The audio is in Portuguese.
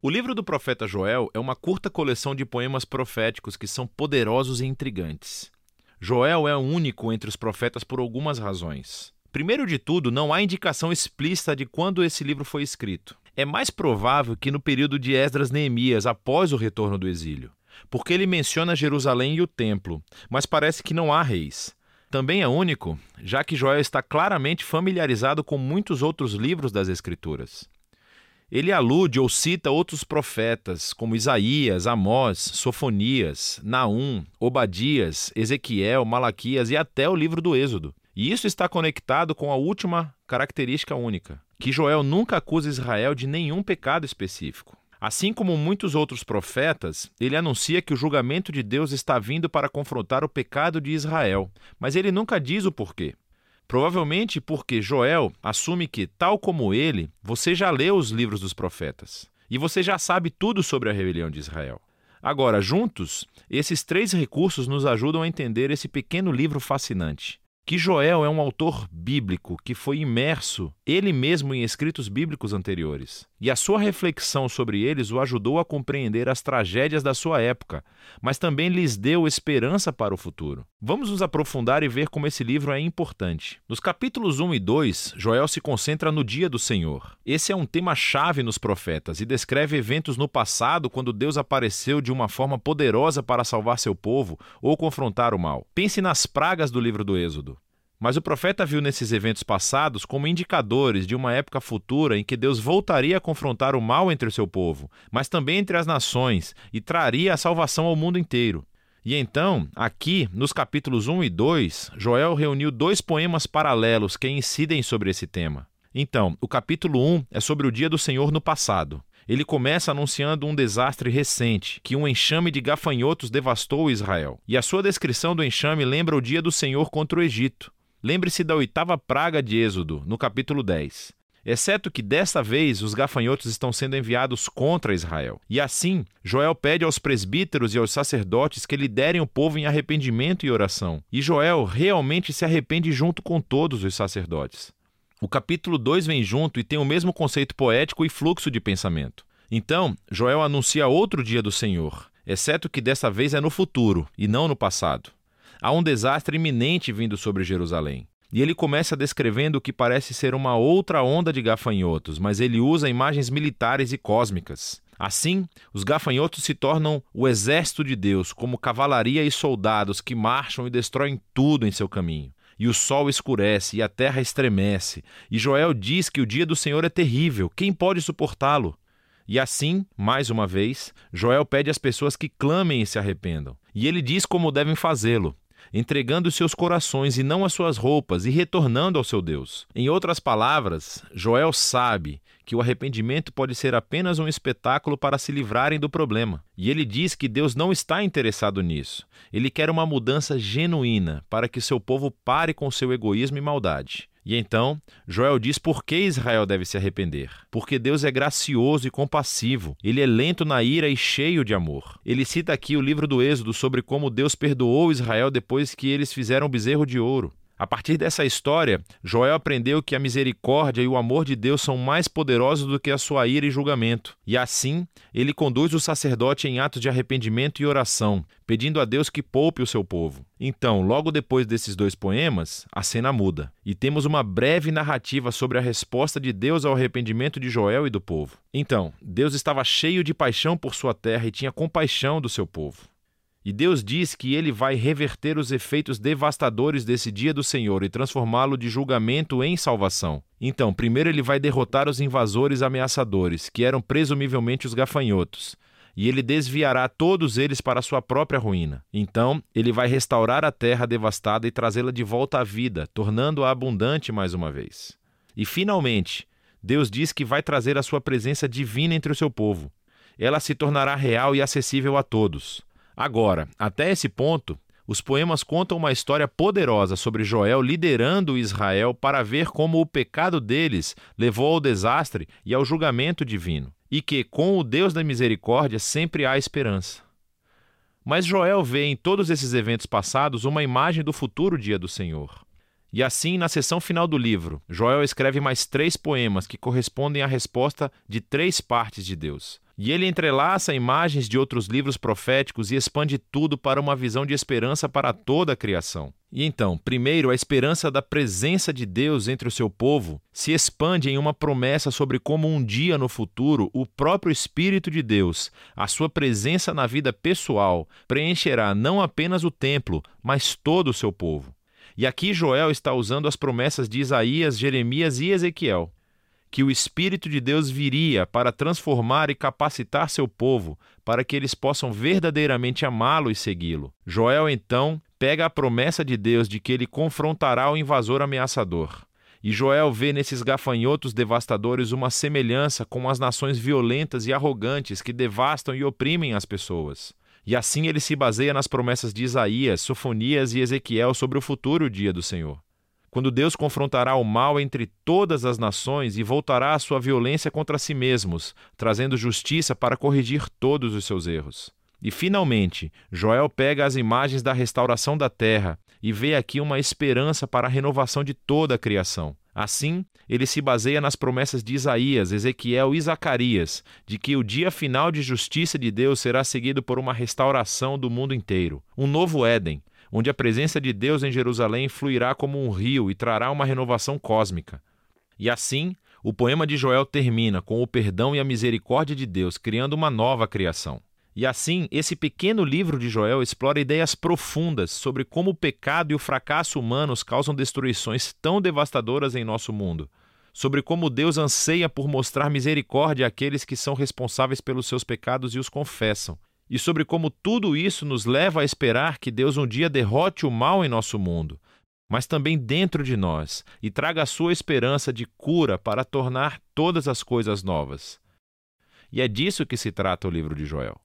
O livro do profeta Joel é uma curta coleção de poemas proféticos que são poderosos e intrigantes. Joel é único entre os profetas por algumas razões. Primeiro de tudo, não há indicação explícita de quando esse livro foi escrito. É mais provável que no período de Esdras Neemias, após o retorno do exílio, porque ele menciona Jerusalém e o templo, mas parece que não há reis. Também é único, já que Joel está claramente familiarizado com muitos outros livros das Escrituras. Ele alude ou cita outros profetas, como Isaías, Amós, Sofonias, Naum, Obadias, Ezequiel, Malaquias e até o livro do Êxodo. E isso está conectado com a última característica única, que Joel nunca acusa Israel de nenhum pecado específico. Assim como muitos outros profetas, ele anuncia que o julgamento de Deus está vindo para confrontar o pecado de Israel, mas ele nunca diz o porquê. Provavelmente porque Joel assume que, tal como ele, você já leu os livros dos profetas e você já sabe tudo sobre a rebelião de Israel. Agora, juntos, esses três recursos nos ajudam a entender esse pequeno livro fascinante que Joel é um autor bíblico que foi imerso ele mesmo em escritos bíblicos anteriores. E a sua reflexão sobre eles o ajudou a compreender as tragédias da sua época, mas também lhes deu esperança para o futuro. Vamos nos aprofundar e ver como esse livro é importante. Nos capítulos 1 e 2, Joel se concentra no dia do Senhor. Esse é um tema chave nos profetas e descreve eventos no passado quando Deus apareceu de uma forma poderosa para salvar seu povo ou confrontar o mal. Pense nas pragas do livro do Êxodo. Mas o profeta viu nesses eventos passados como indicadores de uma época futura em que Deus voltaria a confrontar o mal entre o seu povo, mas também entre as nações, e traria a salvação ao mundo inteiro. E então, aqui, nos capítulos 1 e 2, Joel reuniu dois poemas paralelos que incidem sobre esse tema. Então, o capítulo 1 é sobre o dia do Senhor no passado. Ele começa anunciando um desastre recente, que um enxame de gafanhotos devastou Israel. E a sua descrição do enxame lembra o dia do Senhor contra o Egito. Lembre-se da oitava praga de Êxodo, no capítulo 10. Exceto que desta vez os gafanhotos estão sendo enviados contra Israel. E assim, Joel pede aos presbíteros e aos sacerdotes que liderem o povo em arrependimento e oração. E Joel realmente se arrepende junto com todos os sacerdotes. O capítulo 2 vem junto e tem o mesmo conceito poético e fluxo de pensamento. Então, Joel anuncia outro dia do Senhor, exceto que dessa vez é no futuro e não no passado há um desastre iminente vindo sobre Jerusalém. E ele começa descrevendo o que parece ser uma outra onda de gafanhotos, mas ele usa imagens militares e cósmicas. Assim, os gafanhotos se tornam o exército de Deus, como cavalaria e soldados que marcham e destroem tudo em seu caminho. E o sol escurece e a terra estremece. E Joel diz que o dia do Senhor é terrível, quem pode suportá-lo? E assim, mais uma vez, Joel pede às pessoas que clamem e se arrependam. E ele diz como devem fazê-lo entregando seus corações e não as suas roupas e retornando ao seu Deus. Em outras palavras, Joel sabe que o arrependimento pode ser apenas um espetáculo para se livrarem do problema. E ele diz que Deus não está interessado nisso. Ele quer uma mudança genuína para que seu povo pare com seu egoísmo e maldade. E então, Joel diz por que Israel deve se arrepender. Porque Deus é gracioso e compassivo, ele é lento na ira e cheio de amor. Ele cita aqui o livro do Êxodo sobre como Deus perdoou Israel depois que eles fizeram o bezerro de ouro. A partir dessa história, Joel aprendeu que a misericórdia e o amor de Deus são mais poderosos do que a sua ira e julgamento. E assim, ele conduz o sacerdote em atos de arrependimento e oração, pedindo a Deus que poupe o seu povo. Então, logo depois desses dois poemas, a cena muda e temos uma breve narrativa sobre a resposta de Deus ao arrependimento de Joel e do povo. Então, Deus estava cheio de paixão por sua terra e tinha compaixão do seu povo. E Deus diz que ele vai reverter os efeitos devastadores desse dia do Senhor e transformá-lo de julgamento em salvação. Então, primeiro ele vai derrotar os invasores ameaçadores, que eram presumivelmente os gafanhotos, e ele desviará todos eles para sua própria ruína. Então, ele vai restaurar a terra devastada e trazê-la de volta à vida, tornando-a abundante mais uma vez. E finalmente, Deus diz que vai trazer a sua presença divina entre o seu povo. Ela se tornará real e acessível a todos. Agora, até esse ponto, os poemas contam uma história poderosa sobre Joel liderando Israel para ver como o pecado deles levou ao desastre e ao julgamento divino, e que, com o Deus da misericórdia, sempre há esperança. Mas Joel vê em todos esses eventos passados uma imagem do futuro dia do Senhor. E assim, na seção final do livro, Joel escreve mais três poemas que correspondem à resposta de três partes de Deus. E ele entrelaça imagens de outros livros proféticos e expande tudo para uma visão de esperança para toda a criação. E então, primeiro, a esperança da presença de Deus entre o seu povo se expande em uma promessa sobre como um dia no futuro o próprio Espírito de Deus, a sua presença na vida pessoal, preencherá não apenas o templo, mas todo o seu povo. E aqui Joel está usando as promessas de Isaías, Jeremias e Ezequiel que o Espírito de Deus viria para transformar e capacitar seu povo, para que eles possam verdadeiramente amá-lo e segui-lo. Joel, então, pega a promessa de Deus de que ele confrontará o invasor ameaçador. E Joel vê nesses gafanhotos devastadores uma semelhança com as nações violentas e arrogantes que devastam e oprimem as pessoas. E assim ele se baseia nas promessas de Isaías, Sofonias e Ezequiel sobre o futuro dia do Senhor quando Deus confrontará o mal entre todas as nações e voltará a sua violência contra si mesmos, trazendo justiça para corrigir todos os seus erros. E finalmente, Joel pega as imagens da restauração da terra e vê aqui uma esperança para a renovação de toda a criação. Assim, ele se baseia nas promessas de Isaías, Ezequiel e Zacarias, de que o dia final de justiça de Deus será seguido por uma restauração do mundo inteiro, um novo Éden, onde a presença de Deus em Jerusalém fluirá como um rio e trará uma renovação cósmica. E assim, o poema de Joel termina com o perdão e a misericórdia de Deus, criando uma nova criação. E assim, esse pequeno livro de Joel explora ideias profundas sobre como o pecado e o fracasso humanos causam destruições tão devastadoras em nosso mundo, sobre como Deus anseia por mostrar misericórdia àqueles que são responsáveis pelos seus pecados e os confessam, e sobre como tudo isso nos leva a esperar que Deus um dia derrote o mal em nosso mundo, mas também dentro de nós, e traga a sua esperança de cura para tornar todas as coisas novas. E é disso que se trata o livro de Joel.